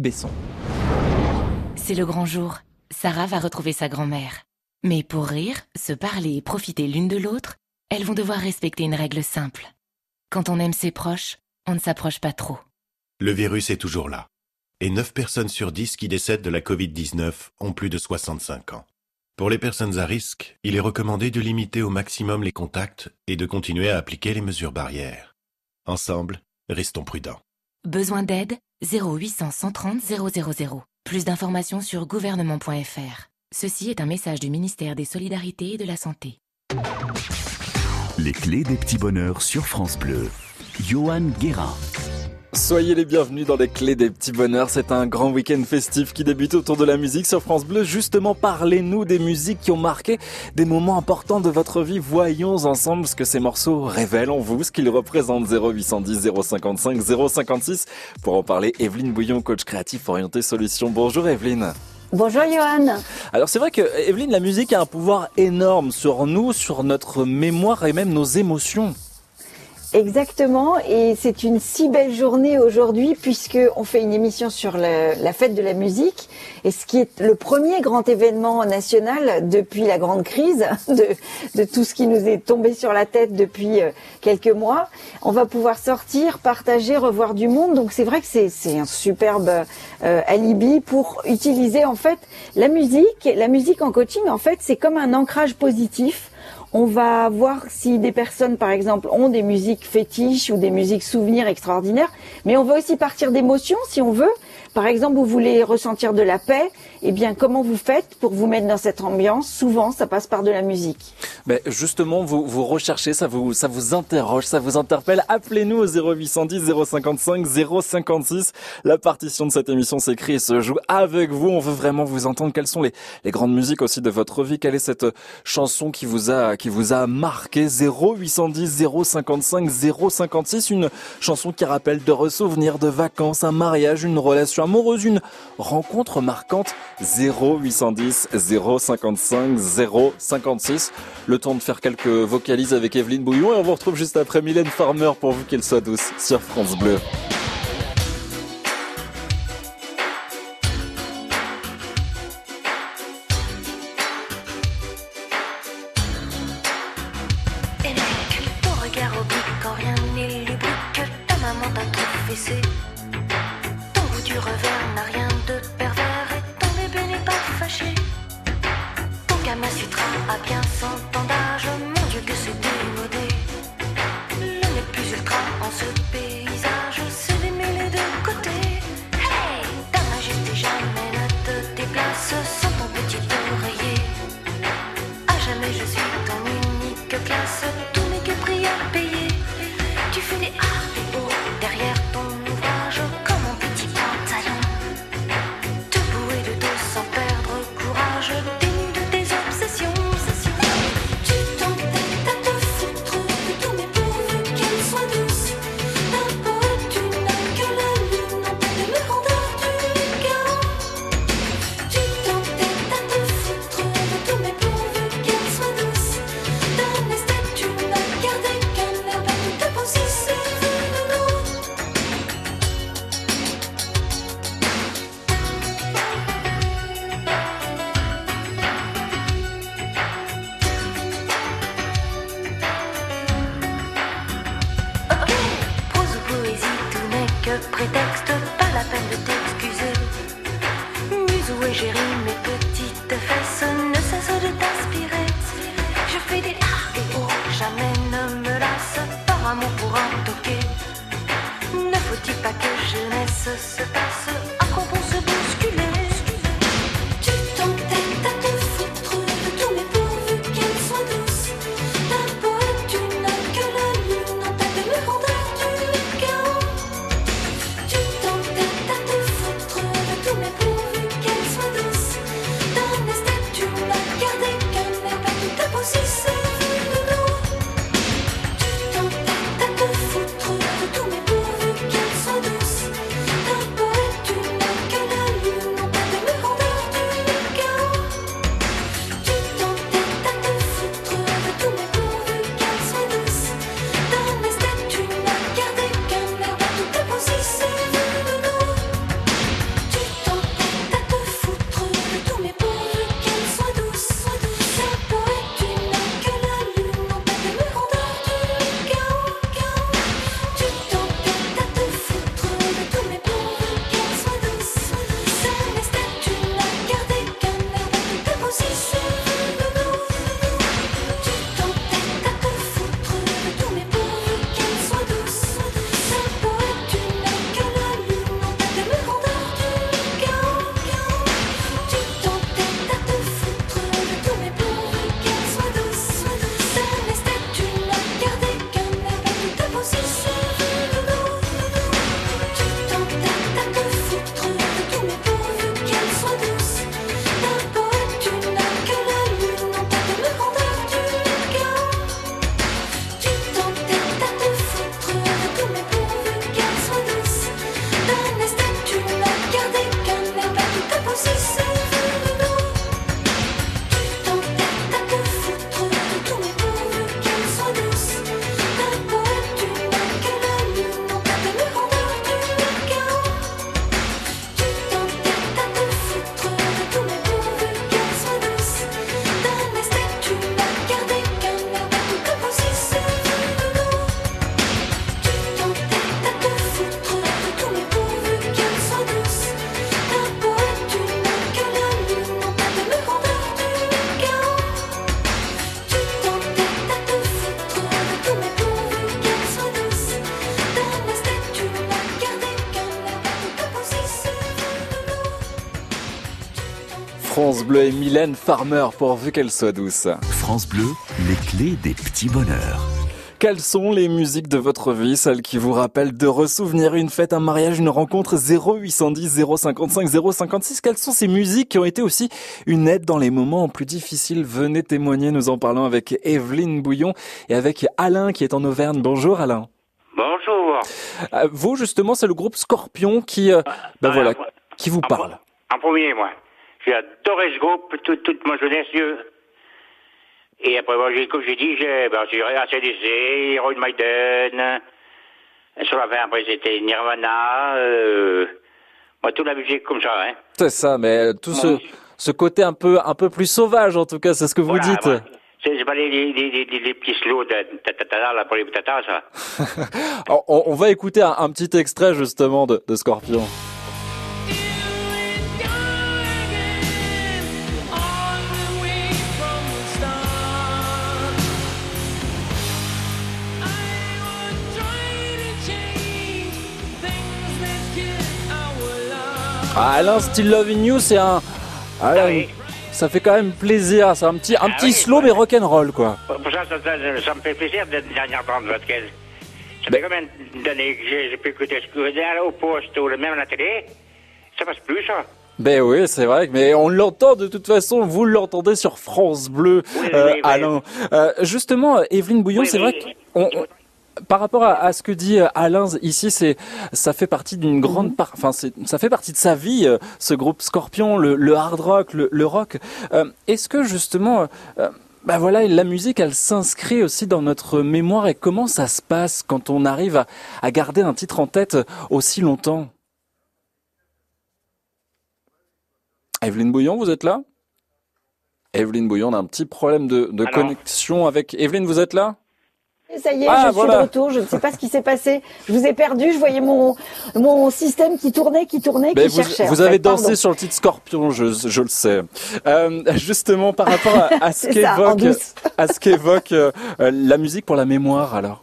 Besson. C'est le grand jour. Sarah va retrouver sa grand-mère. Mais pour rire, se parler et profiter l'une de l'autre, elles vont devoir respecter une règle simple. Quand on aime ses proches, on ne s'approche pas trop. Le virus est toujours là. Et 9 personnes sur 10 qui décèdent de la Covid-19 ont plus de 65 ans. Pour les personnes à risque, il est recommandé de limiter au maximum les contacts et de continuer à appliquer les mesures barrières. Ensemble, restons prudents. Besoin d'aide? 0800 130 000. Plus d'informations sur gouvernement.fr. Ceci est un message du ministère des Solidarités et de la Santé. Les clés des petits bonheurs sur France Bleu. Johan Guérin. Soyez les bienvenus dans les clés des petits bonheurs. C'est un grand week-end festif qui débute autour de la musique sur France Bleu. Justement, parlez-nous des musiques qui ont marqué des moments importants de votre vie. Voyons ensemble ce que ces morceaux révèlent en vous, ce qu'ils représentent. 0810 055 056. Pour en parler, Evelyne Bouillon, coach créatif orienté solutions. Bonjour Evelyne. Bonjour Johan. Alors c'est vrai que Evelyne, la musique a un pouvoir énorme sur nous, sur notre mémoire et même nos émotions. Exactement, et c'est une si belle journée aujourd'hui puisque on fait une émission sur la, fête de la musique et ce qui est le premier grand événement national depuis la grande crise de, de tout ce qui nous est tombé sur la tête depuis euh, quelques mois. On va pouvoir sortir, partager, revoir du monde. Donc c'est vrai que c'est un superbe euh, alibi pour utiliser en fait la musique. La musique en coaching, en fait, c'est comme un ancrage positif on va voir si des personnes, par exemple, ont des musiques fétiches ou des musiques souvenirs extraordinaires. Mais on va aussi partir d'émotions, si on veut. Par exemple, vous voulez ressentir de la paix, eh bien, comment vous faites pour vous mettre dans cette ambiance? Souvent, ça passe par de la musique. Mais justement, vous, vous recherchez, ça vous, ça vous interroge, ça vous interpelle. Appelez-nous au 0810 055 056. La partition de cette émission s'écrit et se joue avec vous. On veut vraiment vous entendre. Quelles sont les, grandes musiques aussi de votre vie? Quelle est cette chanson qui vous a, qui vous a marqué? 0810 055 056. Une chanson qui rappelle de souvenirs, de vacances, un mariage, une relation amoureuse, une rencontre marquante 0810 055 056. Le temps de faire quelques vocalises avec Evelyne Bouillon et on vous retrouve juste après Mylène Farmer pour vous qu'elle soit douce sur France Bleu. France Bleu et Mylène Farmer pourvu qu'elle soit douce. France Bleu, les clés des petits bonheurs. Quelles sont les musiques de votre vie, celles qui vous rappellent de ressouvenir une fête, un mariage, une rencontre 0810 055 056 Quelles sont ces musiques qui ont été aussi une aide dans les moments plus difficiles? Venez témoigner, nous en parlons avec Evelyne Bouillon et avec Alain qui est en Auvergne. Bonjour Alain. Bonjour. Euh, vous justement, c'est le groupe Scorpion qui, euh, ben Ah, voilà, qui vous parle. En premier, moi. J'ai adoré ce groupe toute, toute ma jeunesse. je- Et après, moi, j'ai, comme j'ai dit, j'ai, ben, j'ai ACDC, Iron Maiden. Sur la fin, après, c'était Nirvana. Euh, moi, toute la musique comme ça, hein. C'est ça, mais tout ce, ce côté un peu, un peu plus sauvage en tout cas, c'est ce que vous Voilà, dites. C'est, pas les, les, les, les, petits slows de tatatata, là, pour les tatas, ça. Alors, on, on va écouter un, un petit extrait justement de, de Scorpion. Ah, Alain, Still Loving You, c'est un, ah, là, Ah oui. ça fait quand même plaisir. C'est un petit, un Ah petit oui, slow mais rock'n'roll quoi. Ça, ça, ça, ça me fait plaisir d'être dernière bande, parce que ça Ben- fait combien d'années que j'ai, pu écouter ce que aller au poste ou même à la télé? Ça passe plus, ça. Ben oui, c'est vrai, mais on l'entend de toute façon, vous l'entendez sur France Bleu, Oui, euh. Alain. Euh, justement, Evelyne Bouillon, Oui, c'est vrai qu'on... on- par rapport à, à ce que dit euh, Alain ici, c'est ça fait partie d'une grande part, enfin c'est ça fait partie de sa vie, euh, ce groupe Scorpion, le, le hard rock, le, le rock. Euh, Est-ce que justement, euh, euh, bah voilà, la musique, elle s'inscrit aussi dans notre mémoire et comment ça se passe quand on arrive à, à garder un titre en tête aussi longtemps? Evelyne Bouillon, vous êtes là? Evelyne Bouillon, on a un petit problème de, de Alors connexion avec Evelyne, vous êtes là? Ça y est, Ah, je suis de retour. Je ne sais pas ce qui s'est passé. Je vous ai perdu. Je voyais mon mon système qui tournait, qui tournait, Ben, qui vous, cherchait. vous avez fait. dansé Pardon. sur le titre Scorpion, je, je le sais. Euh, justement, par rapport à, à ce qu'évoque à ce qu'évoque euh, euh, la musique pour la mémoire, alors.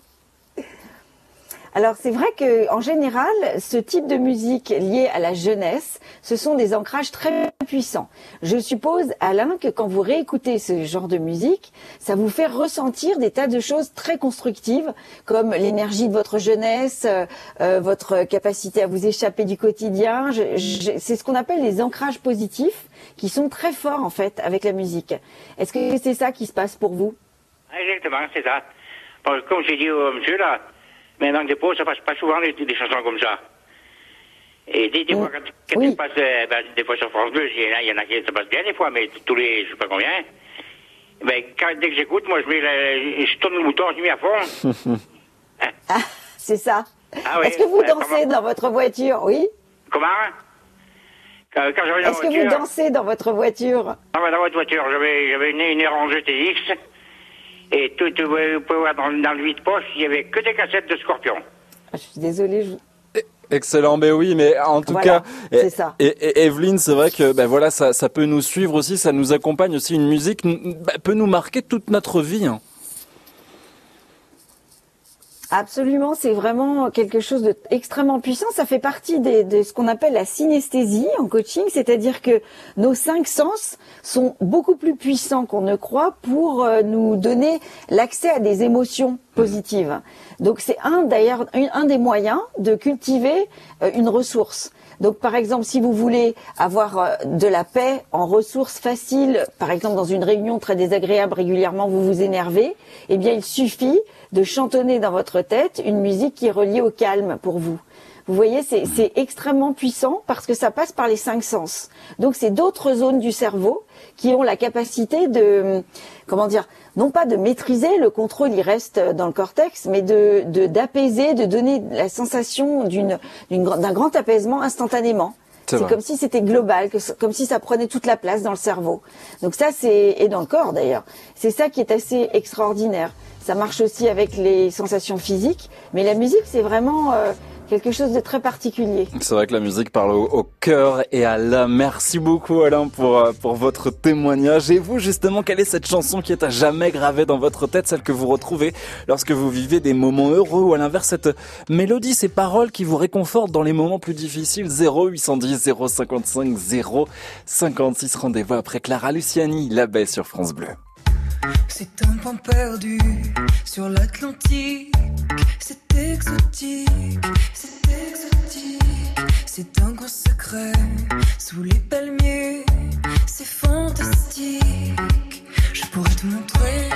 Alors c'est vrai que en général, ce type de musique liée à la jeunesse, ce sont des ancrages très puissants. Je suppose, Alain, que quand vous réécoutez ce genre de musique, ça vous fait ressentir des tas de choses très constructives, comme l'énergie de votre jeunesse, euh, euh, votre capacité à vous échapper du quotidien. C'est ce qu'on appelle les ancrages positifs, qui sont très forts en fait avec la musique. Est-ce que c'est ça qui se passe pour vous? Exactement, c'est ça. Comme j'ai dit au monsieur, là, mais dans le dépôt, ça passe pas souvent des, des chansons comme ça. Et des, des Mm. fois, quand, quand Oui. tu passes, euh, ben, des fois sur France Bleu, il y en a, qui ça passe bien des fois, mais tous les, je sais pas combien. Ben, quand, dès que j'écoute, moi, je mets je tourne le bouton, je mets à fond. C'est ça. Ah oui, Est-ce que vous dansez comment- dans votre voiture? Oui. Comment? Quand, quand Est-ce que voiture, vous dansez dans votre voiture? Ah bah, dans votre voiture, j'avais, j'avais une, une Orange GTX, et tout, tout, vous pouvez voir dans, dans le vide-poche, il y avait que des cassettes de Scorpion. Ah, Je suis désolée. je- Excellent, mais oui, mais en tout Voilà, cas, ça. Et, et Evelyne, c'est vrai que ben voilà, ça, ça peut nous suivre aussi, ça nous accompagne aussi. Une musique ben, peut nous marquer toute notre vie. hein. Absolument, c'est vraiment quelque chose d'extrêmement puissant. Ça fait partie des- de ce qu'on appelle la synesthésie en coaching, c'est-à-dire que nos cinq sens sont beaucoup plus puissants qu'on ne croit pour euh, nous donner l'accès à des émotions positives. Donc c'est un d'ailleurs un, un des moyens de cultiver euh, une ressource. Donc par exemple, si vous voulez avoir euh, de la paix en ressources faciles, par exemple dans une réunion très désagréable régulièrement vous vous énervez, eh bien il suffit de chantonner dans votre tête une musique qui est reliée au calme pour vous. Vous voyez, c'est c'est extrêmement puissant parce que ça passe par les cinq sens. Donc c'est d'autres zones du cerveau qui ont la capacité de, comment dire, non pas de maîtriser, le contrôle il reste dans le cortex, mais de d'apaiser, de, donner la sensation d'une d'un grand apaisement instantanément. C'est comme si c'était global, que, comme si ça prenait toute la place dans le cerveau. Donc ça, c'est et dans le corps d'ailleurs. C'est ça qui est assez extraordinaire. Ça marche aussi avec les sensations physiques, mais la musique, c'est vraiment euh, quelque chose de très particulier. C'est vrai que la musique parle au, cœur et à l'âme. Merci beaucoup Alain pour, euh, pour votre témoignage. Et vous justement, quelle est cette chanson qui est à jamais gravée dans votre tête, celle que vous retrouvez lorsque vous vivez des moments heureux ou à l'inverse cette mélodie, ces paroles qui vous réconfortent dans les moments plus difficiles? 0810 055 056. Rendez-vous après Clara Luciani, la baie sur France Bleu. C'est un point perdu sur l'Atlantique. C'est exotique, c'est exotique. C'est un grand secret sous les palmiers. C'est fantastique. Je pourrais te montrer.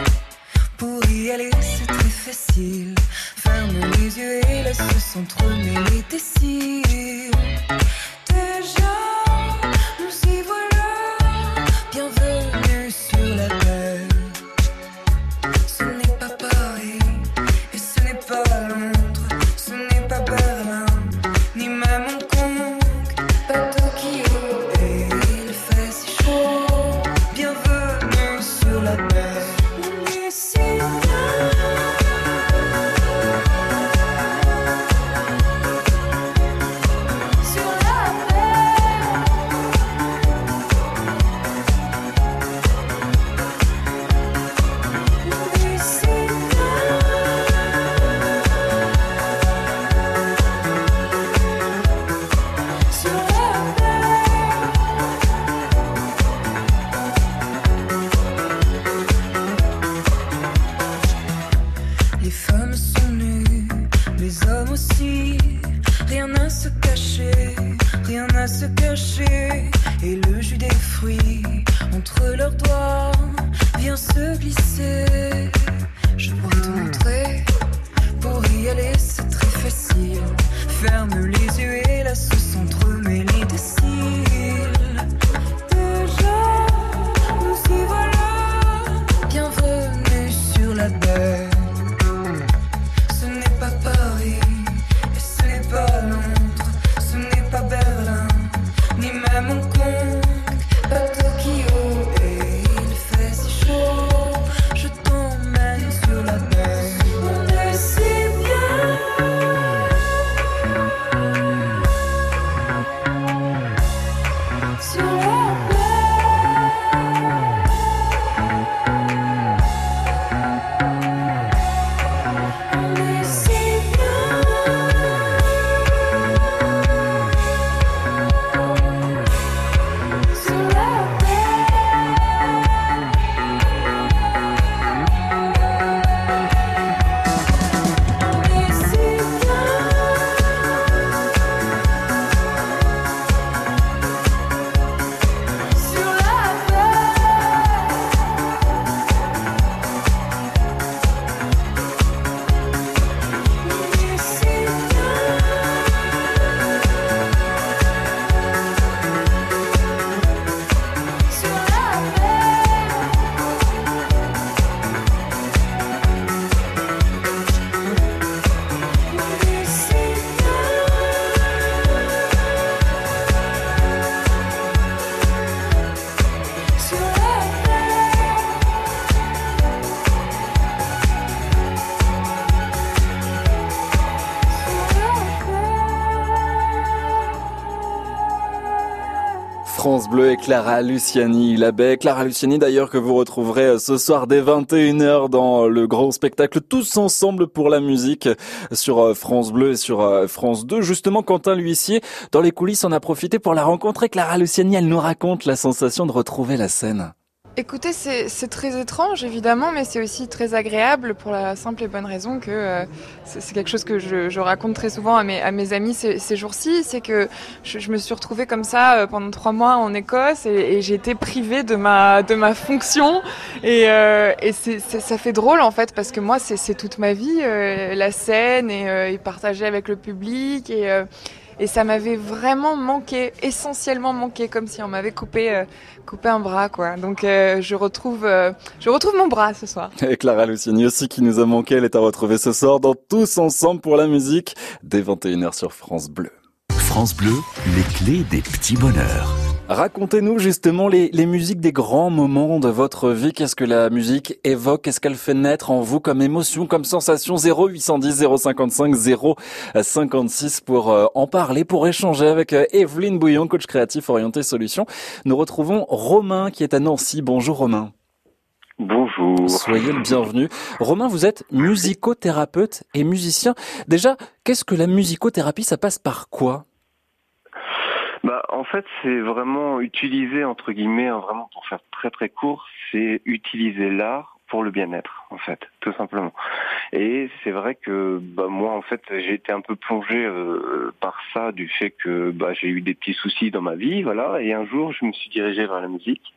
Pour y aller, c'est très facile. Ferme les yeux et laisse s'entremêler tes cils. Déjà, nous y voilà. Bleu et Clara Luciani, la baie. Clara Luciani d'ailleurs que vous retrouverez euh, ce soir dès 21h dans le grand spectacle Tous ensemble pour la musique sur euh, France Bleu et sur euh, France 2. Justement, Quentin l'huissier, dans les coulisses, on a profité pour la rencontrer. Clara Luciani, elle nous raconte la sensation de retrouver la scène. Écoutez, c'est très étrange évidemment, mais c'est aussi très agréable pour la simple et bonne raison que euh, c'est quelque chose que je, je raconte très souvent à mes, à mes amis ces, ces jours-ci, c'est que je, je me suis retrouvée comme ça euh, pendant trois mois en Écosse et, et j'ai été privée de ma, de ma fonction. Et, euh, et ça fait drôle en fait parce que moi c'est c'est toute ma vie, euh, la scène et, euh, et partager avec le public et euh, et ça m'avait vraiment manqué, essentiellement manqué, comme si on m'avait coupé, euh, coupé un bras, quoi. Donc euh, je retrouve, euh, je retrouve mon bras ce soir. Et Clara Luciani aussi qui nous a manqué, elle est à retrouver ce soir dans Tous ensemble pour la musique dès 21h sur France Bleu. France Bleu, les clés des petits bonheurs. Racontez-nous justement les, les musiques des grands moments de votre vie. Qu'est-ce que la musique évoque? Qu'est-ce qu'elle fait naître en vous comme émotion, comme sensation? 0810 055 056 pour euh, en parler, pour échanger avec euh, Evelyne Bouillon, coach créatif orienté solutions. Nous retrouvons Romain qui est à Nancy. Bonjour Romain. Bonjour. Soyez le bienvenu. Romain, vous êtes musicothérapeute et musicien. Déjà, qu'est-ce que la musicothérapie Ça passe par quoi? Bah, en fait, c'est vraiment utiliser, entre guillemets, hein, vraiment pour faire très très court, c'est utiliser l'art pour le bien-être, en fait, tout simplement. Et c'est vrai que bah, moi, en fait, j'ai été un peu plongé euh, par ça, du fait que bah, j'ai eu des petits soucis dans ma vie, voilà. Et un jour, je me suis dirigé vers la musique.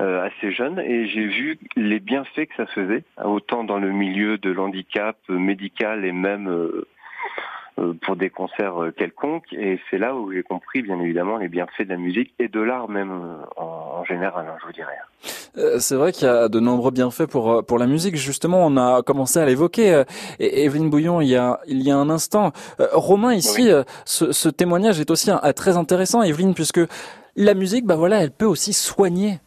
Euh, assez jeune et j'ai vu les bienfaits que ça faisait, autant dans le milieu de l'handicap médical et même euh, euh, pour des concerts quelconques. Et c'est là où j'ai compris, bien évidemment, les bienfaits de la musique et de l'art même en, général, hein, je vous dirais. C'est vrai qu'il y a de nombreux bienfaits pour pour la musique. Justement, on a commencé à l'évoquer. Evelyne Bouillon, il y a il y a un instant. Romain, ici, ce, ce, témoignage est aussi un, très intéressant, Evelyne, puisque la musique, bah voilà, elle peut aussi soigner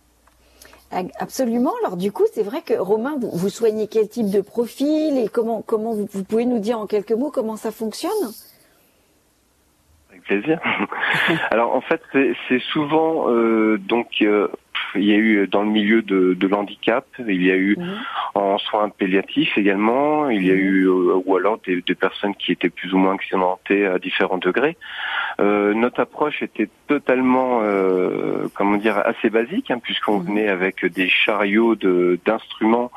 Absolument. Alors du coup, c'est vrai que Romain, vous, soignez quel type de profil et comment comment vous, pouvez nous dire en quelques mots comment ça fonctionne? Avec plaisir. Alors en fait, c'est souvent euh, donc euh, il y a eu dans le milieu de, de l'handicap, il y a eu mhm. en soins palliatifs également, il y a mhm. eu euh, ou alors des, des, personnes qui étaient plus ou moins accidentées à différents degrés. Euh, notre approche était totalement, euh, comment dire, assez basique, hein, puisqu'on mhm. venait avec des chariots d'instruments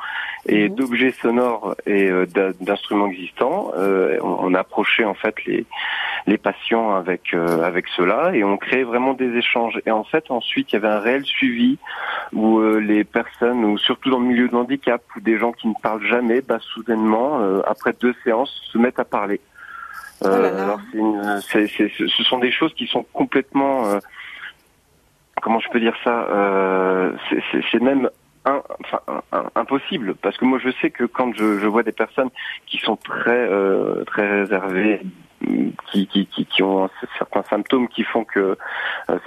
et d'objets sonores et euh, d'instruments existants. Euh, on, on, approchait en fait les, les patients avec avec cela et on créait vraiment des échanges. Et en fait, ensuite, il y avait un réel suivi où les personnes, ou surtout dans le milieu de handicap, ou des gens qui ne parlent jamais, bah, soudainement, après deux séances, se mettent à parler. Euh, oh ce sont des choses qui sont complètement, euh, comment je peux dire ça, euh, c'est même un, enfin, impossible parce que moi je sais que quand je, je vois des personnes qui sont très très réservées qui, qui, qui, qui, ont certains symptômes qui font que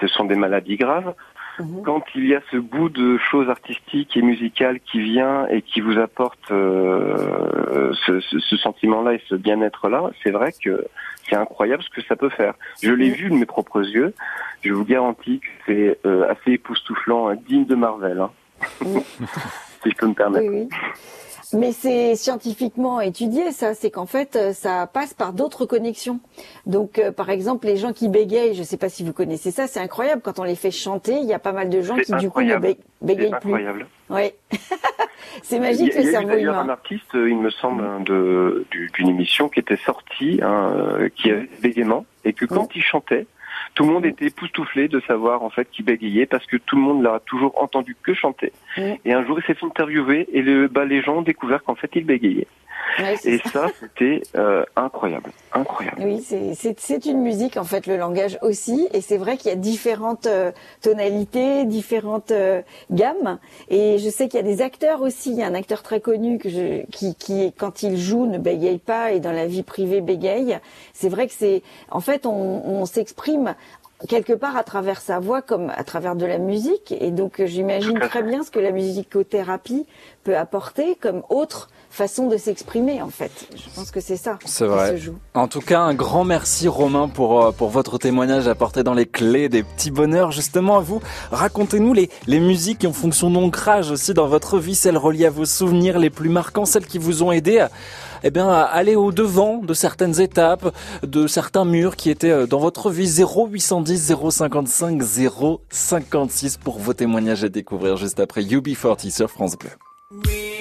ce sont des maladies graves Mhm. Quand il y a ce bout de choses artistiques et musicales qui vient et qui vous apporte euh, ce, ce, sentiment-là et ce bien-être-là, c'est vrai que c'est incroyable ce que ça peut faire. Je l'ai mhm. vu de mes propres yeux. Je vous garantis que c'est euh, assez époustouflant, hein, digne de Marvel, hein. Si je peux me permettre. Oui, oui. Mais c'est scientifiquement étudié, ça. C'est qu'en fait, euh, ça passe par d'autres connexions. Donc, euh, par exemple, les gens qui bégayent, je ne sais pas si vous connaissez ça, c'est incroyable. Quand on les fait chanter, il y a pas mal de gens qui, du coup, ne bégayent plus. incroyable. Oui. c'est magique le cerveau humain. Il y a un artiste, euh, il me semble, hein, d'une émission qui était sortie, hein, qui avait bégaiement, et que quand il chantait, tout le monde était époustouflé de savoir en fait qu'il bégayait parce que tout le monde l'a toujours entendu que chanter. Et un jour, il s'est fait interviewer et le, bah, les gens ont découvert qu'en fait, il bégayait et ça, c'était euh, incroyable, incroyable. Oui, c'est une musique en fait, le langage aussi, et c'est vrai qu'il y a différentes euh, tonalités, différentes euh, gammes, et je sais qu'il y a des acteurs aussi. Il y a un acteur très connu que je, qui, qui, quand il joue, ne bégaye pas, et dans la vie privée bégaye. C'est vrai que c'est, en fait, on, on s'exprime quelque part à travers sa voix comme à travers de la musique et donc j'imagine très bien ce que la musicothérapie peut apporter comme autre façon de s'exprimer en fait. Je pense que c'est ça. C'est vrai. En tout cas, un grand merci Romain pour euh, pour votre témoignage apporté dans les clés des petits bonheurs. Justement, à vous, racontez-nous les les musiques qui ont fonction d'ancrage aussi dans votre vie, celles reliées à vos souvenirs les plus marquants, celles qui vous ont aidé à eh bien, aller au devant de certaines étapes, de certains murs qui étaient euh, dans votre vie. 0810 055 056 pour vos témoignages à découvrir juste après UB40 sur France Bleu.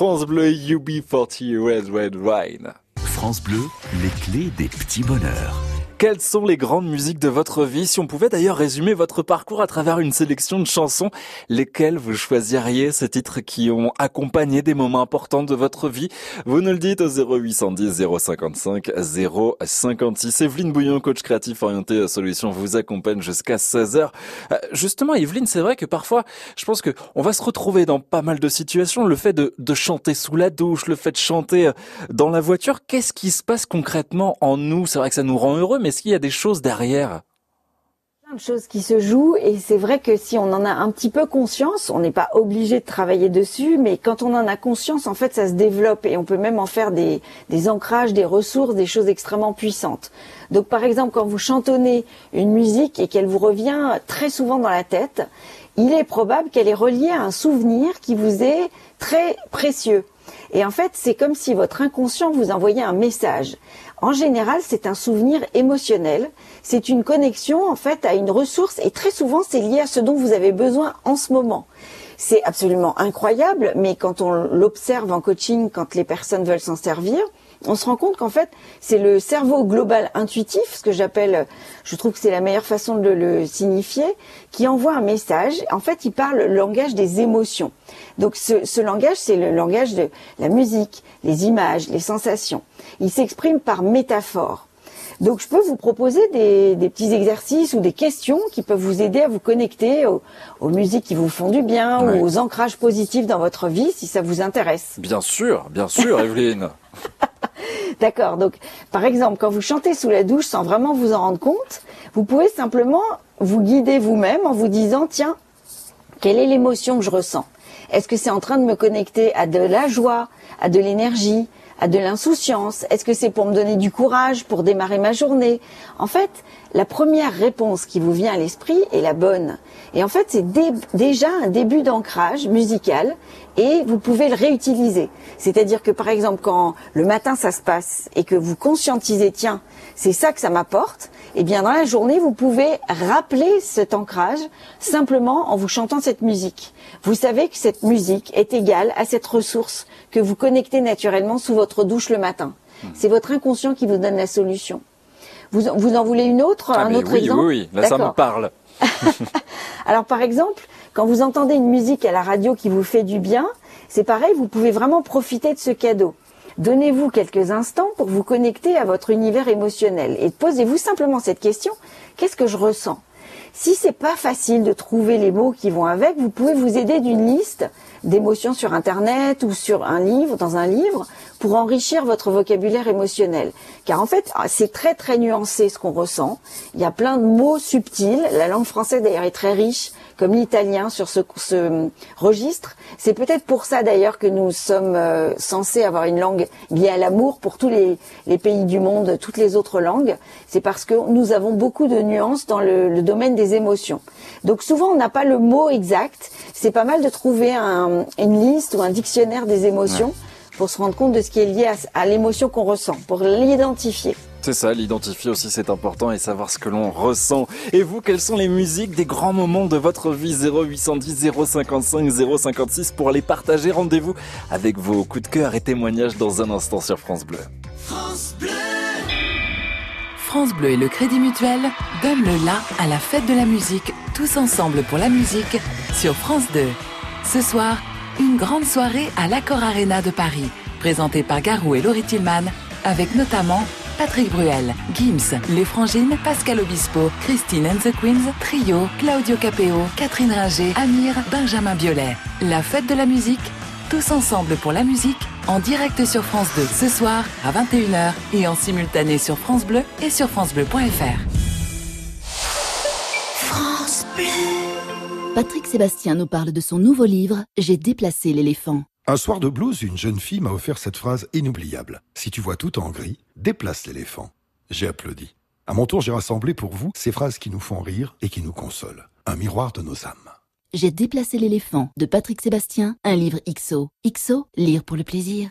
France Bleu UB40 Red Red Wine. France Bleu, les clés des petits bonheurs. Quelles sont les grandes musiques de votre vie? Si on pouvait d'ailleurs résumer votre parcours à travers une sélection de chansons, lesquelles vous choisiriez? Ces titres qui ont accompagné des moments importants de votre vie? Vous nous le dites au 0810 055 056. Evelyne Bouillon, coach créatif orienté solutions, vous accompagne jusqu'à 16h. Euh, justement, Evelyne, c'est vrai que parfois, je pense que on va se retrouver dans pas mal de situations. Le fait de, de chanter sous la douche, le fait de chanter euh, dans la voiture, qu'est-ce qui se passe concrètement en nous? C'est vrai que ça nous rend heureux, mais est-ce qu'il y a des choses derrière? De choses qui se jouent et c'est vrai que si on en a un petit peu conscience, on n'est pas obligé de travailler dessus, mais quand on en a conscience, en fait, ça se développe et on peut même en faire des, des ancrages, des ressources, des choses extrêmement puissantes. Donc, par exemple, quand vous chantonnez une musique et qu'elle vous revient très souvent dans la tête, il est probable qu'elle est reliée à un souvenir qui vous est très précieux. Et en fait, c'est comme si votre inconscient vous envoyait un message. En général, c'est un souvenir émotionnel. C'est une connexion, en fait, à une ressource et très souvent, c'est lié à ce dont vous avez besoin en ce moment. C'est absolument incroyable, mais quand on l'observe en coaching, quand les personnes veulent s'en servir, on se rend compte qu'en fait, c'est le cerveau global intuitif, ce que j'appelle, je trouve que c'est la meilleure façon de le signifier, qui envoie un message. En fait, il parle le langage des émotions. Donc ce, ce langage, c'est le langage de la musique, les images, les sensations. Il s'exprime par métaphore. Donc je peux vous proposer des, des, petits exercices ou des questions qui peuvent vous aider à vous connecter aux, aux musiques qui vous font du bien Ouais. ou aux ancrages positifs dans votre vie si ça vous intéresse. Bien sûr, bien sûr, Evelyne. D'accord. Donc, par exemple, quand vous chantez sous la douche sans vraiment vous en rendre compte, vous pouvez simplement vous guider vous-même en vous disant, tiens, quelle est l'émotion que je ressens? Est-ce que c'est en train de me connecter à de la joie, à de l'énergie, à de l'insouciance Est-ce que c'est pour me donner du courage, pour démarrer ma journée? En fait, la première réponse qui vous vient à l'esprit est la bonne. Et en fait, c'est dé- déjà un début d'ancrage musical et vous pouvez le réutiliser. C'est-à-dire que par exemple, quand le matin ça se passe et que vous conscientisez, tiens, c'est ça que ça m'apporte, eh bien dans la journée, vous pouvez rappeler cet ancrage simplement en vous chantant cette musique. Vous savez que cette musique est égale à cette ressource que vous connectez naturellement sous votre douche le matin. C'est votre inconscient qui vous donne la solution. Vous, vous en voulez une autre, Ah, un autre oui, exemple oui, oui, là ça me parle. Alors par exemple, quand vous entendez une musique à la radio qui vous fait du bien, c'est pareil, vous pouvez vraiment profiter de ce cadeau. Donnez-vous quelques instants pour vous connecter à votre univers émotionnel et posez-vous simplement cette question qu'est-ce que je ressens? Si c'est pas facile de trouver les mots qui vont avec, vous pouvez vous aider d'une liste d'émotions sur internet ou sur un livre, dans un livre, pour enrichir votre vocabulaire émotionnel. Car en fait, c'est très très nuancé ce qu'on ressent. Il y a plein de mots subtils. La langue française d'ailleurs est très riche, comme l'italien sur ce, ce registre. C'est peut-être pour ça d'ailleurs que nous sommes euh, censés avoir une langue liée à l'amour pour tous les, les pays du monde, toutes les autres langues. C'est parce que nous avons beaucoup de nuances dans le, le domaine des émotions. Donc souvent on n'a pas le mot exact. C'est pas mal de trouver un, une liste ou un dictionnaire des émotions pour se rendre compte de ce qui est lié à, à l'émotion qu'on ressent, pour l'identifier. C'est ça, l'identifier aussi c'est important et savoir ce que l'on ressent. Et vous, quelles sont les musiques des grands moments de votre vie? 0810 055 056 pour les partager Rendez-vous avec vos coups de cœur et témoignages dans un instant sur France Bleu. France Bleu et le Crédit Mutuel donnent le la à la fête de la musique, tous ensemble pour la musique, sur France 2. Ce soir, une grande soirée à l'Accor Arena de Paris, présentée par Garou et Laurie Tillman, avec notamment Patrick Bruel, Gims, Les Frangines, Pascal Obispo, Christine and the Queens, Trio, Claudio Capeo, Catherine Ringer, Amir, Benjamin Biolay. La fête de la musique, tous ensemble pour la musique, en direct sur France 2 ce soir à 21h et en simultané sur France Bleu et sur francebleu.fr. Patrick Sébastien nous parle de son nouveau livre J'ai déplacé l'éléphant. Un soir de blues, une jeune fille m'a offert cette phrase inoubliable. Si tu vois tout en gris, déplace l'éléphant. J'ai applaudi. À mon tour, j'ai rassemblé pour vous ces phrases qui nous font rire et qui nous consolent. Un miroir de nos âmes. J'ai déplacé l'éléphant de Patrick Sébastien, un livre XO. XO, lire pour le plaisir.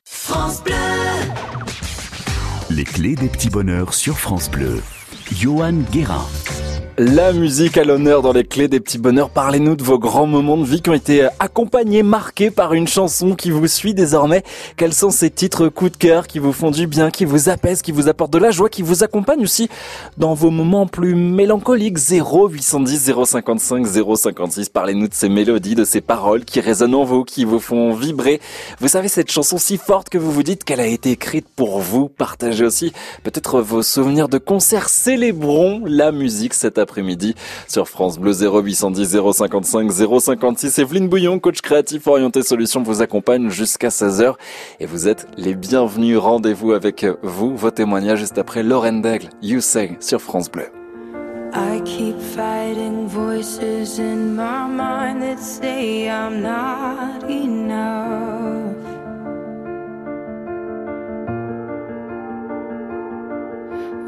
Les clés des petits bonheurs sur France Bleu. Johan Guérin. La musique à l'honneur dans les clés des petits bonheurs. Parlez-nous de vos grands moments de vie qui ont été accompagnés, marqués par une chanson qui vous suit désormais. Quels sont ces titres coup de cœur qui vous font du bien, qui vous apaisent, qui vous apportent de la joie, qui vous accompagnent aussi dans vos moments plus mélancoliques? 0 810 055 056. Parlez-nous de ces mélodies, de ces paroles qui résonnent en vous, qui vous font vibrer. Vous savez, cette chanson si forte que vous vous dites qu'elle a été écrite pour vous. Partagez aussi peut-être vos souvenirs de concerts. Célébrons la musique cet après sur France Bleu 0810 055 056. Evelyne Bouillon, coach créatif orienté solutions, vous accompagne jusqu'à 16h et vous êtes les bienvenus. Rendez-vous avec vous, vos témoignages juste après Lauren Daigle, You Say sur France Bleu. I keep fighting voices in my mind that say I'm not enough.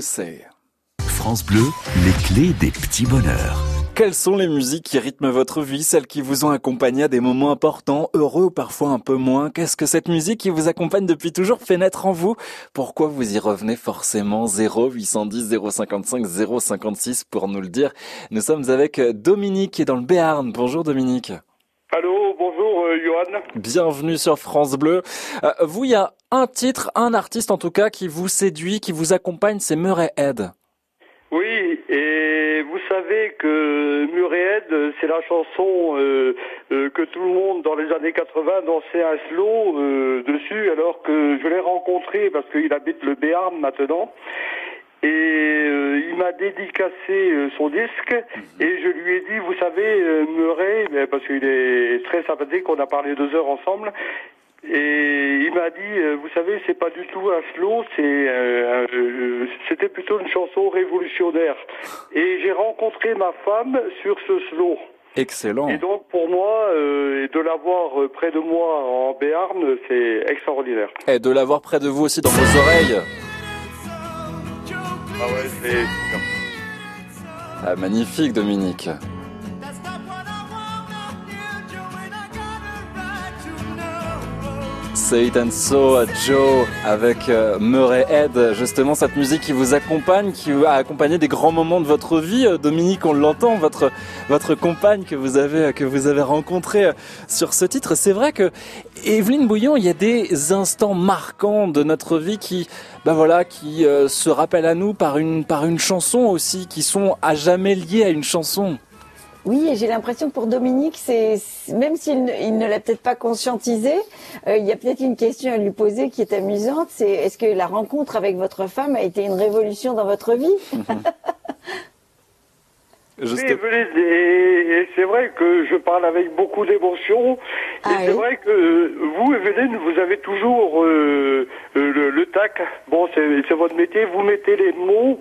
France Bleu, les clés des petits bonheurs. Quelles sont les musiques qui rythment votre vie, celles qui vous ont accompagné à des moments importants, heureux ou parfois un peu moins? Qu'est-ce que cette musique qui vous accompagne depuis toujours fait naître en vous? Pourquoi vous y revenez forcément? 0 810 055 056 pour nous le dire Nous sommes avec Dominique qui est dans le Béarn. Bonjour Dominique. Allô, euh, Johan. Bienvenue sur France Bleu. Euh, vous, il y a un titre, un artiste en tout cas qui vous séduit, qui vous accompagne, c'est Murray Head. Oui, et vous savez que Murray Head, c'est la chanson euh, que tout le monde dans les années 80 dansait un slow dessus, alors que je l'ai rencontré parce qu'il habite le Béarn maintenant et euh, m'a dédicacé euh, son disque mhm. et je lui ai dit, vous savez, euh, Murray, parce qu'il est très sympathique, on a parlé deux heures ensemble, et il m'a dit, vous savez, c'est pas du tout un slow, c'est, c'était plutôt une chanson révolutionnaire. Et j'ai rencontré ma femme sur ce slow. Excellent. Et donc pour moi, euh, de l'avoir euh, près de moi en Béarn, c'est extraordinaire. Et de l'avoir près de vous aussi dans vos oreilles. Ah Ah, magnifique, Dominique. Say It and So, Joe, avec euh, Murray Head, justement cette musique qui vous accompagne, qui a accompagné des grands moments de votre vie. Euh, Dominique, on l'entend, votre votre compagne que vous avez que vous avez rencontrée euh, sur ce titre. C'est vrai que Evelyne Bouillon, il y a des instants marquants de notre vie qui, ben voilà, qui se rappellent à nous par une par une chanson aussi, qui sont à jamais liés à une chanson. Oui, et j'ai l'impression que pour Dominique, c'est même s'il ne, il ne l'a peut-être pas conscientisé, euh, il y a peut-être une question à lui poser qui est amusante. C'est est-ce que la rencontre avec votre femme a été une révolution dans votre vie? Oui, Evelyne, et, c'est vrai que je parle avec beaucoup d'émotion. Ah et c'est vrai que vous, Evelyne, vous avez toujours euh, euh, le, le tac. Bon, c'est c'est votre métier. Vous mettez les mots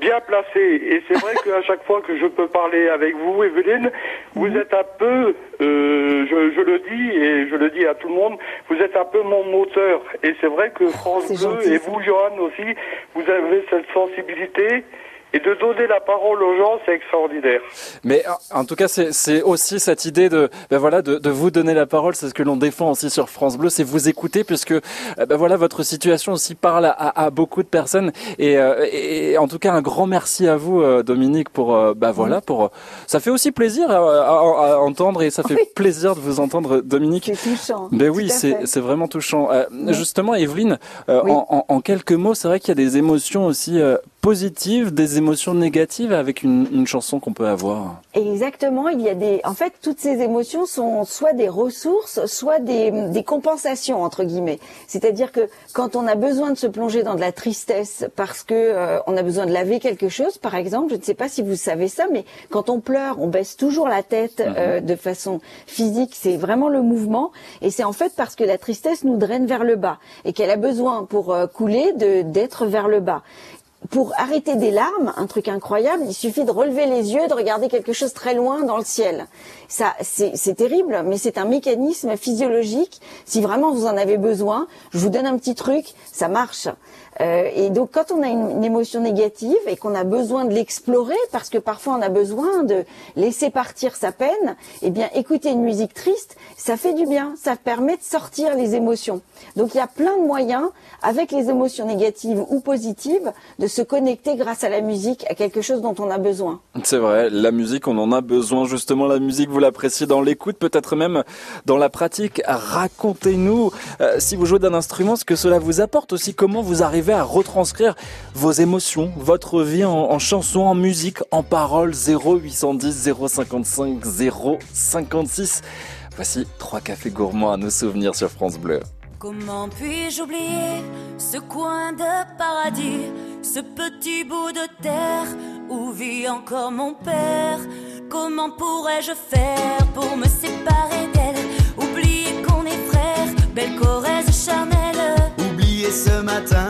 bien placés. Et c'est vrai qu'à chaque fois que je peux parler avec vous, Evelyne, vous êtes un peu, euh, je, je le dis et je le dis à tout le monde, vous êtes un peu mon moteur. Et c'est vrai que France c'est Bleu gentil, et vous, Johan aussi, vous avez cette sensibilité. Et de donner la parole aux gens, c'est extraordinaire. Mais en- tout cas, c'est c'est aussi cette idée de, ben voilà, de, de vous donner la parole. C'est ce que l'on défend aussi sur France Bleu, c'est vous écouter, puisque euh, ben voilà, votre situation aussi parle à, à beaucoup de personnes. Et, euh, et en tout cas, un grand merci à vous, euh, Dominique, pour ben voilà, pour. Ça fait aussi plaisir à, à- à entendre et ça fait plaisir de vous entendre, Dominique. C'est touchant. Ben Tout oui, c'est vraiment touchant. Euh, Justement, Evelyne, euh, Oui. en, en- en quelques mots, c'est vrai qu'il y a des émotions aussi euh, positives, des émotions négatives avec une, une chanson qu'on peut avoir. Exactement, il y a des. En fait, toutes ces émotions sont soit des ressources, soit des, des compensations entre guillemets. C'est-à-dire que quand on a besoin de se plonger dans de la tristesse parce que euh, on a besoin de laver quelque chose, par exemple, je ne sais pas si vous savez ça, mais quand on pleure, on baisse toujours la tête euh, de façon physique. C'est vraiment le mouvement, et c'est en fait parce que la tristesse nous draine vers le bas et qu'elle a besoin pour euh, couler de d'être vers le bas pour arrêter des larmes, un truc incroyable, il suffit de relever les yeux, de regarder quelque chose très loin dans le ciel. Ça, c'est terrible, mais c'est un mécanisme physiologique. Si vraiment vous en avez besoin, je vous donne un petit truc, ça marche. Euh, et donc, quand on a une, émotion négative et qu'on a besoin de l'explorer, parce que parfois on a besoin de laisser partir sa peine, eh bien, écouter une musique triste, ça fait du bien, ça permet de sortir les émotions. Donc, il y a plein de moyens, avec les émotions négatives ou positives, de se connecter grâce à la musique à quelque chose dont on a besoin. C'est vrai, la musique, on en a besoin justement. La musique, vous l'appréciez dans l'écoute, peut-être même dans la pratique. Racontez-nous, euh, si vous jouez d'un instrument, ce que cela vous apporte aussi, comment vous arrivez à retranscrire vos émotions, votre vie en, en chanson, en musique, en paroles 0810 055 056. Voici trois cafés gourmands à nos souvenirs sur France Bleu. Comment puis-je oublier ce coin de paradis, ce petit bout de terre où vit encore mon père? Comment pourrais-je faire pour me séparer d'elle? Oublier qu'on est frères, belle Corrèze charnelle Oublier ce matin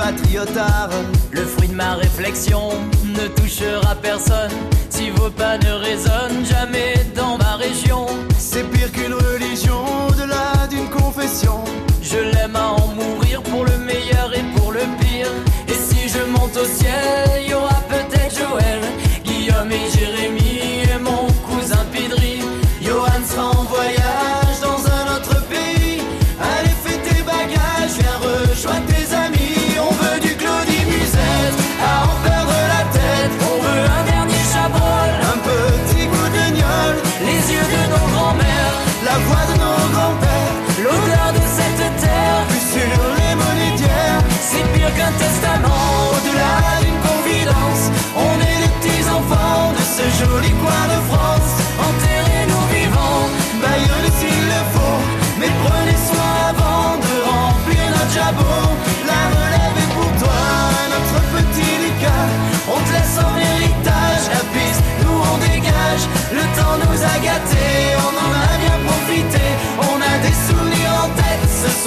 patriotard. Le fruit de ma réflexion ne touchera personne. Si vos pas ne résonnent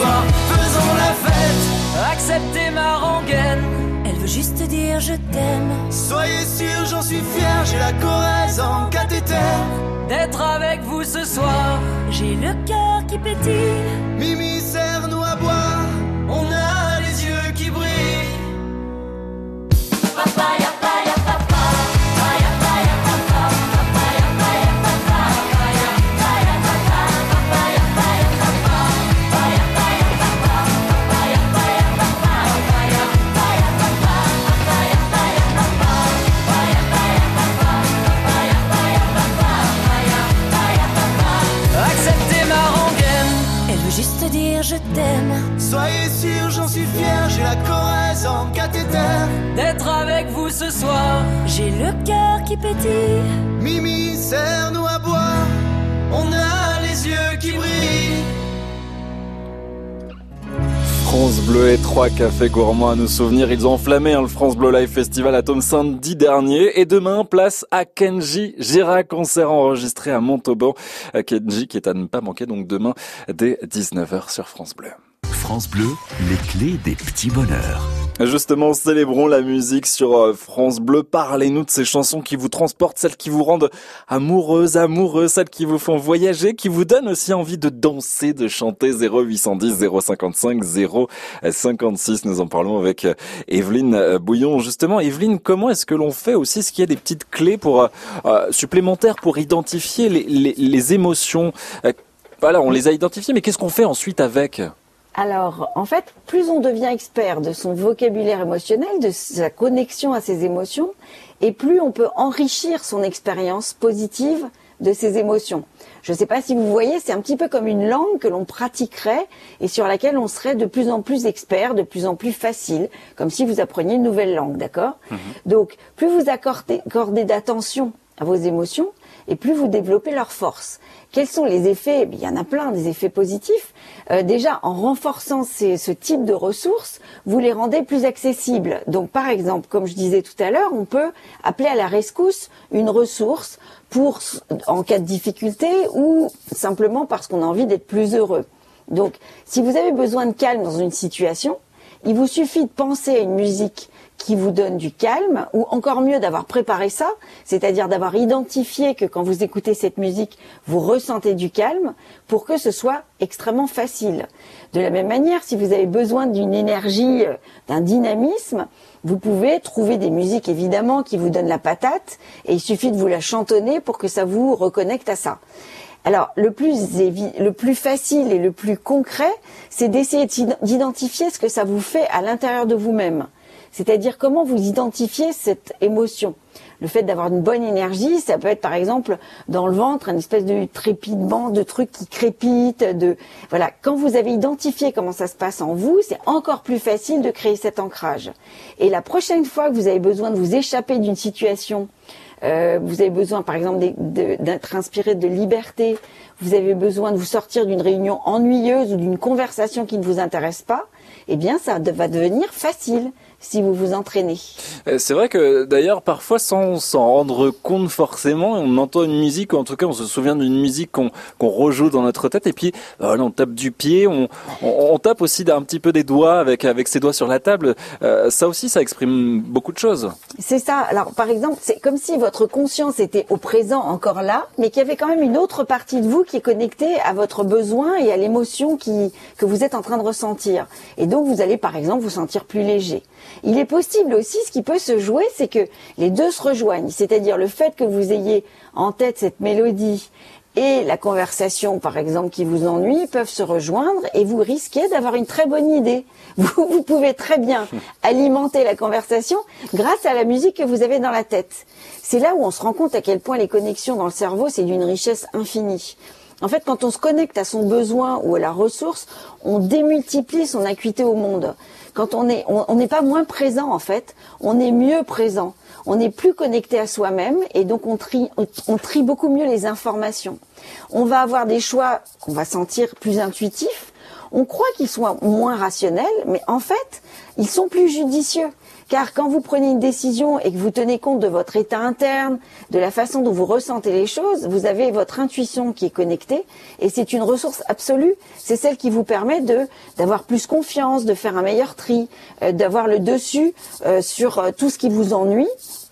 faisons la fête. Acceptez ma rengaine. Elle veut juste dire je t'aime. Soyez sûr, j'en suis fier, j'ai la Corrèze en cathéter. D'être avec vous ce soir, j'ai le cœur qui pétille. Je t'aime. Soyez sûr, j'en suis fier, j'ai la Corrèze en cathéter. D'être avec vous ce soir, J'ai le cœur qui pétille. Mimi, serre-nous à boire, on a les yeux qui brillent. Bleu et trois cafés gourmands à nous souvenir. Ils ont enflammé hein, le France Bleu Live Festival à Tom samedi dernier. Et demain, place à Kenji Gira, concert enregistré à Montauban. Euh, Kenji qui est à ne pas manquer donc demain dès 19h sur France Bleu. France Bleu, les clés des petits bonheurs. Justement, célébrons la musique sur euh, France Bleu. Parlez-nous de ces chansons qui vous transportent, celles qui vous rendent amoureuses, amoureux, celles qui vous font voyager, qui vous donnent aussi envie de danser, de chanter 0810 055 056. Nous en parlons avec euh, Evelyne euh, Bouillon. Justement, Evelyne, comment est-ce que l'on fait aussi Est-ce qu'il y a des petites clés pour supplémentaires pour identifier les, les- les émotions? Voilà, on les a identifiées, mais qu'est-ce qu'on fait ensuite avec? Alors, en fait, plus on devient expert de son vocabulaire émotionnel, de sa connexion à ses émotions, et plus on peut enrichir son expérience positive de ses émotions. Je ne sais pas si vous voyez, c'est un petit peu comme une langue que l'on pratiquerait et sur laquelle on serait de plus en plus expert, de plus en plus facile, comme si vous appreniez une nouvelle langue, d'accord? Donc, plus vous accordez, accordez d'attention à vos émotions, et plus vous développez leur force. Quels sont les effets? Il y en a plein, des effets positifs. Euh, déjà, en renforçant ces- ce type de ressources, vous les rendez plus accessibles. Donc, par exemple, comme je disais tout à l'heure, on peut appeler à la rescousse une ressource pour en cas de difficulté ou simplement parce qu'on a envie d'être plus heureux. Donc, si vous avez besoin de calme dans une situation, il vous suffit de penser à une musique qui vous donne du calme, ou encore mieux d'avoir préparé ça, c'est-à-dire d'avoir identifié que quand vous écoutez cette musique, vous ressentez du calme, pour que ce soit extrêmement facile. De la même manière, si vous avez besoin d'une énergie, euh, d'un dynamisme, vous pouvez trouver des musiques évidemment qui vous donnent la patate, et il suffit de vous la chantonner pour que ça vous reconnecte à ça. Alors, le plus, le plus facile et le plus concret, c'est d'essayer d'id- d'identifier ce que ça vous fait à l'intérieur de vous-même. C'est-à-dire comment vous identifiez cette émotion. Le fait d'avoir une bonne énergie, ça peut être par exemple dans le ventre, une espèce de trépitement, de trucs qui crépitent, de voilà. Quand vous avez identifié comment ça se passe en vous, c'est encore plus facile de créer cet ancrage. Et la prochaine fois que vous avez besoin de vous échapper d'une situation, euh, vous avez besoin, par exemple, d'être inspiré de liberté. Vous avez besoin de vous sortir d'une réunion ennuyeuse ou d'une conversation qui ne vous intéresse pas. Eh bien, ça va devenir facile si vous vous entraînez. Euh, C'est vrai que d'ailleurs parfois sans s'en rendre compte forcément, on entend une musique, ou en tout cas on se souvient d'une musique qu'on qu'on rejoue dans notre tête et puis bah, on tape du pied, on, on, on tape aussi d'un petit peu des doigts avec avec ses doigts sur la table. Euh, ça aussi ça exprime beaucoup de choses. C'est ça. Alors, par exemple, c'est comme si votre conscience était au présent, encore là, mais qu'il y avait quand même une autre partie de vous qui est connectée à votre besoin et à l'émotion qui, que vous êtes en train de ressentir. Et donc, vous allez, par exemple, vous sentir plus léger. Il est possible aussi, ce qui peut se jouer, c'est que les deux se rejoignent. C'est-à-dire le fait que vous ayez en tête cette mélodie et la conversation, par exemple, qui vous ennuie, peuvent se rejoindre et vous risquez d'avoir une très bonne idée. Vous, vous pouvez très bien alimenter la conversation grâce à la musique que vous avez dans la tête. C'est là où on se rend compte à quel point les connexions dans le cerveau, c'est d'une richesse infinie. En fait, quand on se connecte à son besoin ou à la ressource, on démultiplie son acuité au monde. Quand on est, on n'est pas moins présent en fait, on est mieux présent. On est plus connecté à soi-même et donc on trie, on trie beaucoup mieux les informations. On va avoir des choix qu'on va sentir plus intuitifs. On croit qu'ils soient moins rationnels, mais en fait, ils sont plus judicieux. Car quand vous prenez une décision et que vous tenez compte de votre état interne, de la façon dont vous ressentez les choses, vous avez votre intuition qui est connectée et c'est une ressource absolue. C'est celle qui vous permet de d'avoir plus confiance, de faire un meilleur tri, euh, d'avoir le dessus euh, sur euh, tout ce qui vous ennuie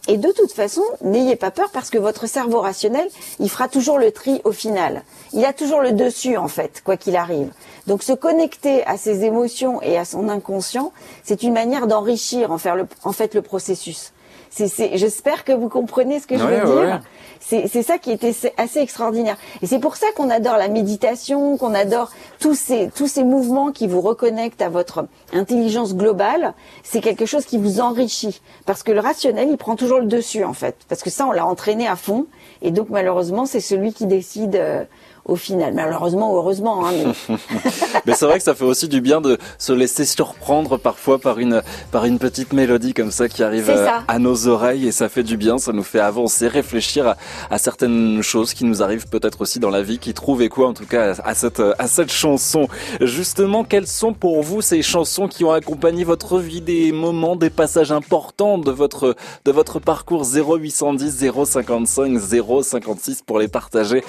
et de toute façon, n'ayez pas peur parce que votre cerveau rationnel, il fera toujours le tri au final. Il a toujours le dessus en fait, quoi qu'il arrive. Donc se connecter à ses émotions et à son inconscient, c'est une manière d'enrichir en, en fait le processus. J'espère que vous comprenez ce que je veux dire. C'est ça qui était assez extraordinaire. Et c'est pour ça qu'on adore la méditation, qu'on adore tous ces, tous ces mouvements qui vous reconnectent à votre intelligence globale. C'est quelque chose qui vous enrichit. Parce que le rationnel, il prend toujours le dessus, en fait. Parce que ça, on l'a entraîné à fond. Et donc, malheureusement, c'est celui qui décide euh, au final. Malheureusement ou heureusement. Hein, mais, mais c'est vrai que ça fait aussi du bien de se laisser surprendre parfois par une, par une petite mélodie comme ça qui arrive à, nos oreilles et ça fait du bien, ça nous fait avancer, réfléchir à, à certaines choses qui nous arrivent peut-être aussi dans la vie, qui trouvent écho en tout cas à cette, à cette chanson. Justement, quelles sont pour vous ces chansons qui ont accompagné votre vie, des moments, des passages importants de votre, de votre parcours? 0810 055 056 pour les partager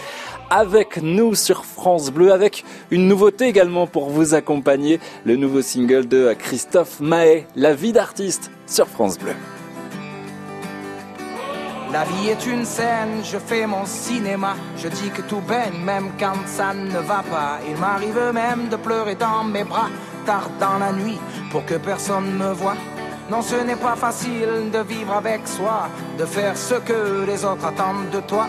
avec nous sur France Bleu avec une nouveauté également pour vous accompagner, le nouveau single de Christophe Mahé, La vie d'artiste sur France Bleu. La vie est une scène, je fais mon cinéma. Je dis que tout baigne, même quand ça ne va pas. Il m'arrive même de pleurer dans mes bras, tard dans la nuit, pour que personne me voie. Non, ce n'est pas facile de vivre avec soi, de faire ce que les autres attendent de toi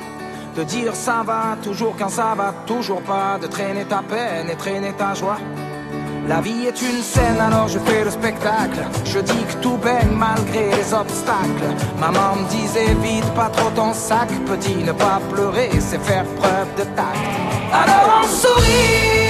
de dire ça va toujours quand ça va toujours pas, de traîner ta peine et traîner ta joie. La vie est une scène, alors je fais le spectacle. Je dis que tout baigne malgré les obstacles. Maman me disait vite pas trop ton sac, petit, ne pas pleurer, c'est faire preuve de tact. Alors on sourit.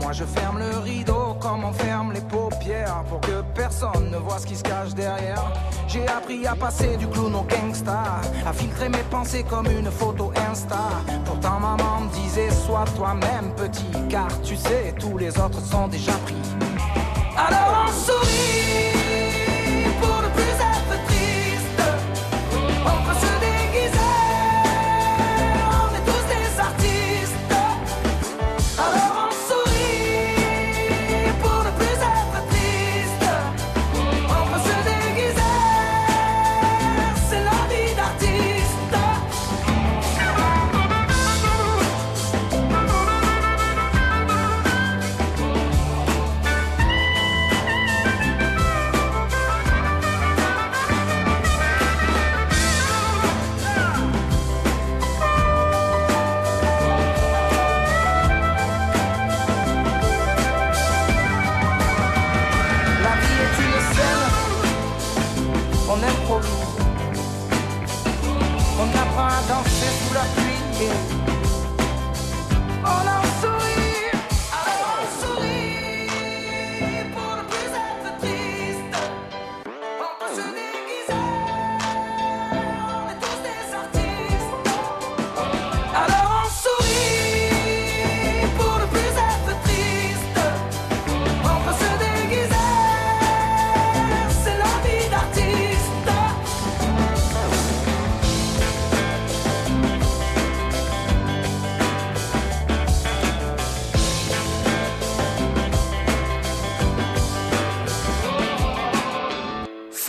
Moi je ferme le rideau comme on ferme les paupières pour que personne ne voit ce qui se cache derrière. J'ai appris à passer du clown au gangsta, à filtrer mes pensées comme une photo Insta. Pourtant maman me disait sois toi-même petit, car tu sais tous les autres sont déjà pris. Alors on On apprend à danser sous la pluie. Oh,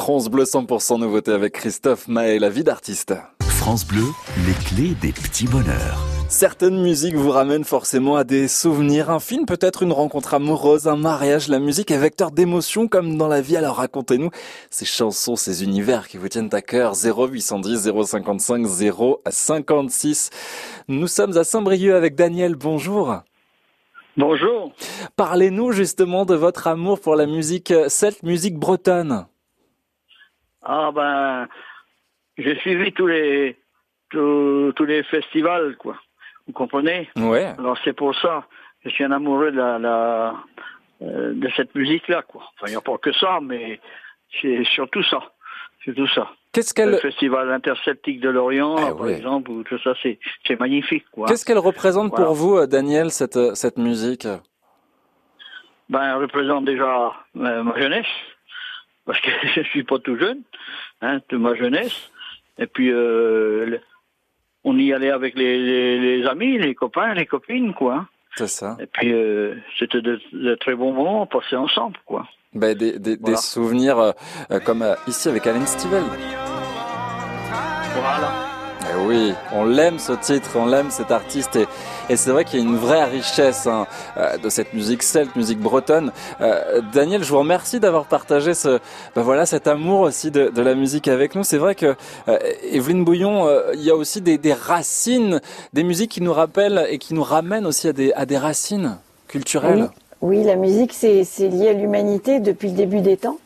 France Bleu 100% nouveauté avec Christophe Maé, la vie d'artiste. France Bleu, les clés des petits bonheurs. Certaines musiques vous ramènent forcément à des souvenirs, un film, peut-être une rencontre amoureuse, un mariage. La musique est vecteur d'émotions comme dans la vie. Alors racontez-nous ces chansons, ces univers qui vous tiennent à cœur. 0810 055 056. Nous sommes à Saint-Brieuc avec Daniel. Bonjour. Bonjour. Parlez-nous justement de votre amour pour la musique celte, musique bretonne. Ah ben, j'ai suivi tous les tous tous les festivals, quoi. Vous comprenez? Ouais. Alors c'est pour ça que je suis un amoureux de la, la euh, de cette musique-là, quoi. Enfin, il n'y a pas que ça, mais c'est surtout ça. C'est tout ça. Qu'est-ce qu'elle- Le festival interceltique de l'Orient, Ah par ouais. exemple, ou tout ça, c'est c'est magnifique, quoi. Qu'est-ce qu'elle représente Voilà. pour vous, euh, Daniel, cette, euh, cette musique? Ben, elle représente déjà ma jeunesse, parce que je suis pas tout jeune, hein, de ma jeunesse. Et puis, euh, on y allait avec les, les, les amis, les copains, les copines, quoi. C'est ça. Et puis, euh, c'était de, de très bons moments passés ensemble, quoi. Ben, des, des, des Voilà. souvenirs euh, comme euh, ici avec Alan Stivell. Voilà. Eh oui, on l'aime ce titre, on l'aime cet artiste et, et c'est vrai qu'il y a une vraie richesse hein, euh, de cette musique celte, musique bretonne. Euh, Daniel, je vous remercie d'avoir partagé ce, ben voilà, cet amour aussi de, de la musique avec nous. C'est vrai que euh, Evelyne Bouillon, euh, il y a aussi des, des racines, des musiques qui nous rappellent et qui nous ramènent aussi à des, à des racines culturelles. Oui, la musique, c'est lié à l'humanité depuis le début des temps.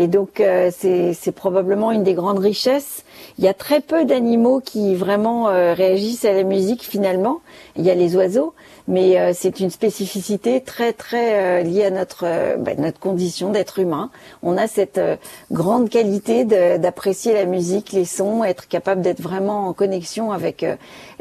Et donc, euh, c'est probablement une des grandes richesses. Il y a très peu d'animaux qui vraiment euh, réagissent à la musique finalement. Il y a les oiseaux, mais euh, c'est une spécificité très très euh, liée à notre euh, bah, notre condition d'être humain. On a cette euh, grande qualité d'apprécier la musique, les sons, être capable d'être vraiment en connexion avec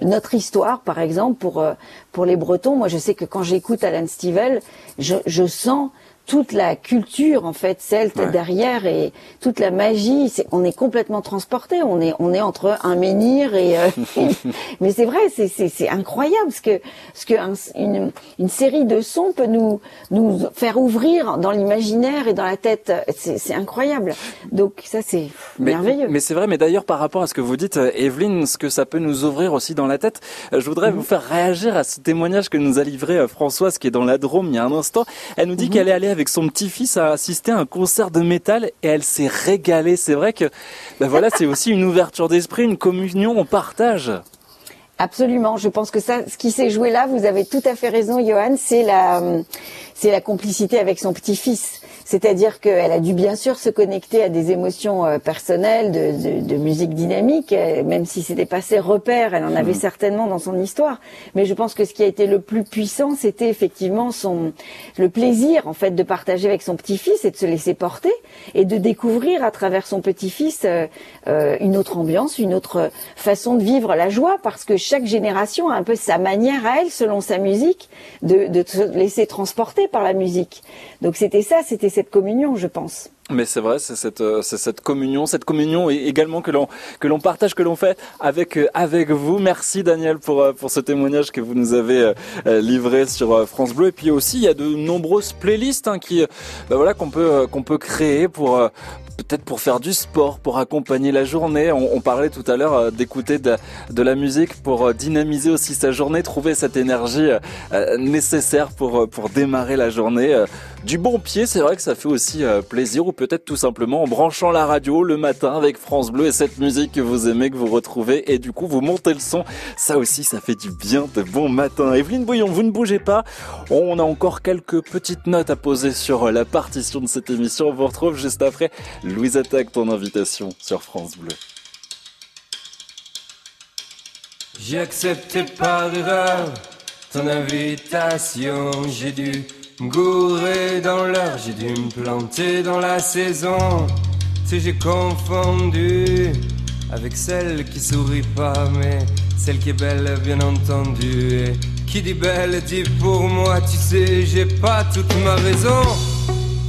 notre histoire, par exemple pour pour les Bretons. Moi, je sais que quand j'écoute Alan Stivell, je, je sens toute la culture en fait Ouais. derrière et toute la magie. C'est, on est complètement transporté. On est on est entre un menhir et. euh, mais c'est vrai, c'est, c'est, c'est incroyable ce que ce que un- une, une série de sons peut nous nous faire ouvrir dans l'imaginaire et dans la tête. C'est, c'est incroyable. Donc ça c'est merveilleux. mais c'est vrai, mais d'ailleurs par rapport à ce que vous dites, euh, Evelyne, ce que ça peut nous ouvrir aussi dans la tête, euh, je voudrais Mhm. vous faire réagir à ce témoignage que nous a livré euh, Françoise, qui est dans la Drôme il y a un instant. Elle nous dit Mhm. qu'elle est allée avec son petit-fils à assister à un concert de métal et elle s'est régalée. C'est vrai que, ben voilà, c'est aussi une ouverture d'esprit, une communion, on partage. Absolument. Je pense que ça, ce qui s'est joué là, vous avez tout à fait raison, Johan, c'est la, c'est la complicité avec son petit-fils. C'est-à-dire qu'elle a dû bien sûr se connecter à des émotions euh, personnelles, de, de, de musique dynamique, euh, même si c'était pas ses repères, elle en avait certainement dans son histoire. Mais je pense que ce qui a été le plus puissant, c'était effectivement son, le plaisir en fait de partager avec son petit-fils et de se laisser porter et de découvrir à travers son petit-fils euh, euh, une autre ambiance, une autre façon de vivre la joie, parce que chaque génération a un peu sa manière à elle, selon sa musique, de, de se laisser transporter par la musique. Donc c'était ça, c'était cette communion, je pense. Mais c'est vrai, c'est cette, euh, cette communion, cette communion également que l'on que l'on partage, que l'on fait avec euh, avec vous. Merci Daniel pour euh, pour ce témoignage que vous nous avez livré sur France Bleu. Et puis aussi, il y a de nombreuses playlists hein, qui, bah voilà, qu'on peut qu'on peut créer pour peut-être pour faire du sport, pour accompagner la journée. On, on parlait tout à l'heure euh, d'écouter de, de la musique pour euh, dynamiser aussi sa journée, trouver cette énergie euh, nécessaire pour pour démarrer la journée du bon pied. C'est vrai que ça fait aussi plaisir ou peut-être tout simplement en branchant la radio le matin avec France Bleu et cette musique que vous aimez, que vous retrouvez et du coup vous montez le son. Ça aussi, ça fait du bien de bon matin. Evelyne Bouillon, vous ne bougez pas. On a encore quelques petites notes à poser sur la partition de cette émission. On vous retrouve juste après. Louise Attaque, ton invitation sur France Bleu. J'ai accepté par erreur ton invitation. J'ai dû me gourer dans l'heure, j'ai dû me planter dans la saison. Si j'ai confondu avec celle qui sourit pas, mais celle qui est belle, bien entendu. Et qui dit belle dit pour moi, tu sais, j'ai pas toute ma raison.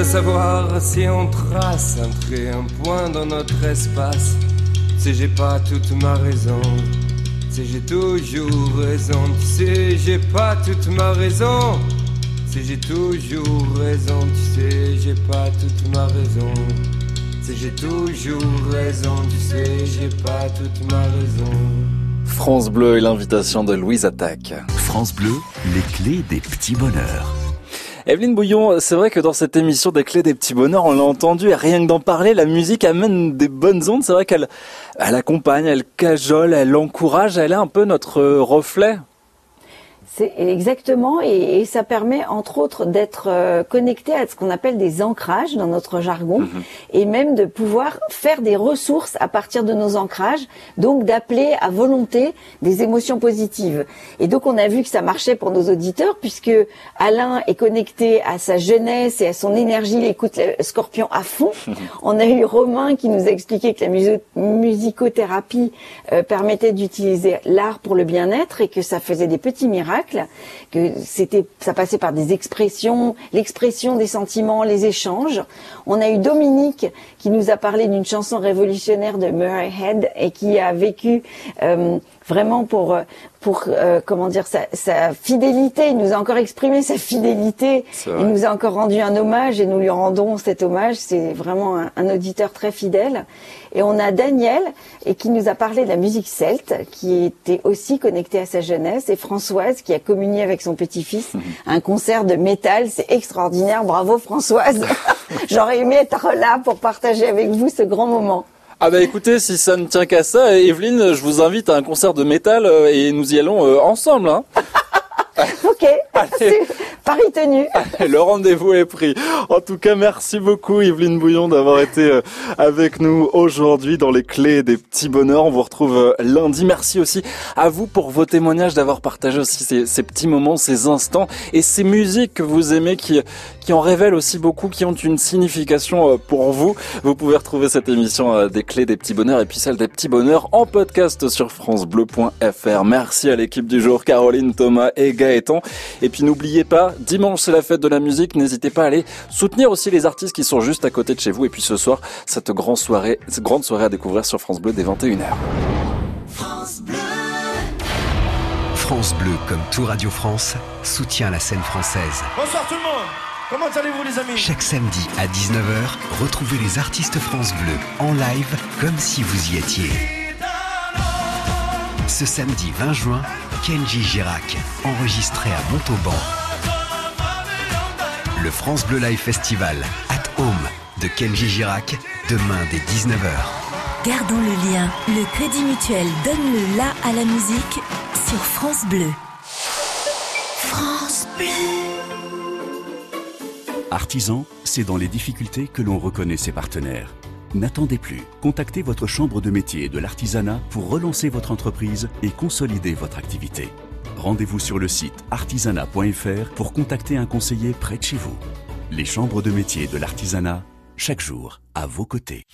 Reste à savoir si on trace un trait, un point dans notre espace. Si j'ai pas toute ma raison, si j'ai toujours raison, tu sais, j'ai pas toute ma raison. Si j'ai toujours raison, tu sais, j'ai pas toute ma raison. Si j'ai toujours raison, tu sais, j'ai pas toute ma raison. France Bleu et l'invitation de Louise Attaque. France Bleu, les clés des petits bonheurs. Evelyne Bouillon, c'est vrai que dans cette émission des clés des petits bonheurs, on l'a entendu, et rien que d'en parler, la musique amène des bonnes ondes. C'est vrai qu'elle elle accompagne, elle cajole, elle encourage, elle est un peu notre reflet. C'est exactement, et, et ça permet entre autres d'être euh, connecté à ce qu'on appelle des ancrages dans notre jargon, et même de pouvoir faire des ressources à partir de nos ancrages, donc d'appeler à volonté des émotions positives. Et donc on a vu que ça marchait pour nos auditeurs, puisque Alain est connecté à sa jeunesse et à son énergie, il écoute le Scorpion à fond. On a eu Romain qui nous a expliqué que la musicothérapie euh, permettait d'utiliser l'art pour le bien-être et que ça faisait des petits miracles, que c'était, ça passait par des expressions, l'expression des sentiments, les échanges. On a eu Dominique qui nous a parlé d'une chanson révolutionnaire de Murray Head et qui a vécu euh, vraiment pour euh, pour euh, comment dire sa, sa fidélité. Il nous a encore exprimé sa fidélité. Il nous a encore rendu un hommage et nous lui rendons cet hommage. C'est vraiment un, un auditeur très fidèle. Et on a Daniel et qui nous a parlé de la musique celte, qui était aussi connecté à sa jeunesse, et Françoise qui a communié avec son petit-fils un concert de métal. C'est extraordinaire. Bravo Françoise. J'aurais aimé être là pour partager avec vous ce grand moment. Ah bah écoutez, si ça ne tient qu'à ça, Evelyne, je vous invite à un concert de métal euh, et nous y allons euh, ensemble. Hein. Ok, c'est pari tenu. Le rendez-vous est pris. En tout cas, merci beaucoup Yveline Bouillon d'avoir été euh, avec nous aujourd'hui dans les clés des petits bonheurs. On vous retrouve lundi. Merci aussi à vous pour vos témoignages, d'avoir partagé aussi ces, ces petits moments, ces instants et ces musiques que vous aimez qui, qui en révèlent aussi beaucoup, qui ont une signification euh, pour vous. Vous pouvez retrouver cette émission euh, des clés des petits bonheurs et puis celle des petits bonheurs en podcast sur francebleu.fr. Merci à l'équipe du jour, Caroline, Thomas et Gaëtan. Et puis n'oubliez pas, dimanche c'est la fête de la musique, n'hésitez pas à aller soutenir aussi les artistes qui sont juste à côté de chez vous. Et puis ce soir, cette grande soirée, cette grande soirée à découvrir sur France Bleu dès 21h. France Bleu, comme tout Radio France, soutient la scène française. Bonsoir tout le monde Comment allez-vous les amis? Chaque samedi à 19h, retrouvez les artistes France Bleu en live comme si vous y étiez. Ce samedi 20 juin, Kenji Girac, enregistré à Montauban. Le France Bleu Live Festival at Home de Kenji Girac, demain dès 19h. Gardons le lien. Le Crédit Mutuel donne le la à la musique sur France Bleu. France Bleu. Artisan, c'est dans les difficultés que l'on reconnaît ses partenaires. N'attendez plus. Contactez votre chambre de métier de l'artisanat pour relancer votre entreprise et consolider votre activité. Rendez-vous sur le site artisanat.fr pour contacter un conseiller près de chez vous. Les chambres de métier de l'artisanat, chaque jour, à vos côtés.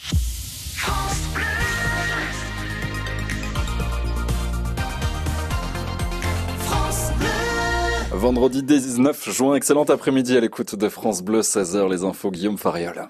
Vendredi 19 juin, excellent après-midi à l'écoute de France Bleu, 16h, les infos Guillaume Fariol.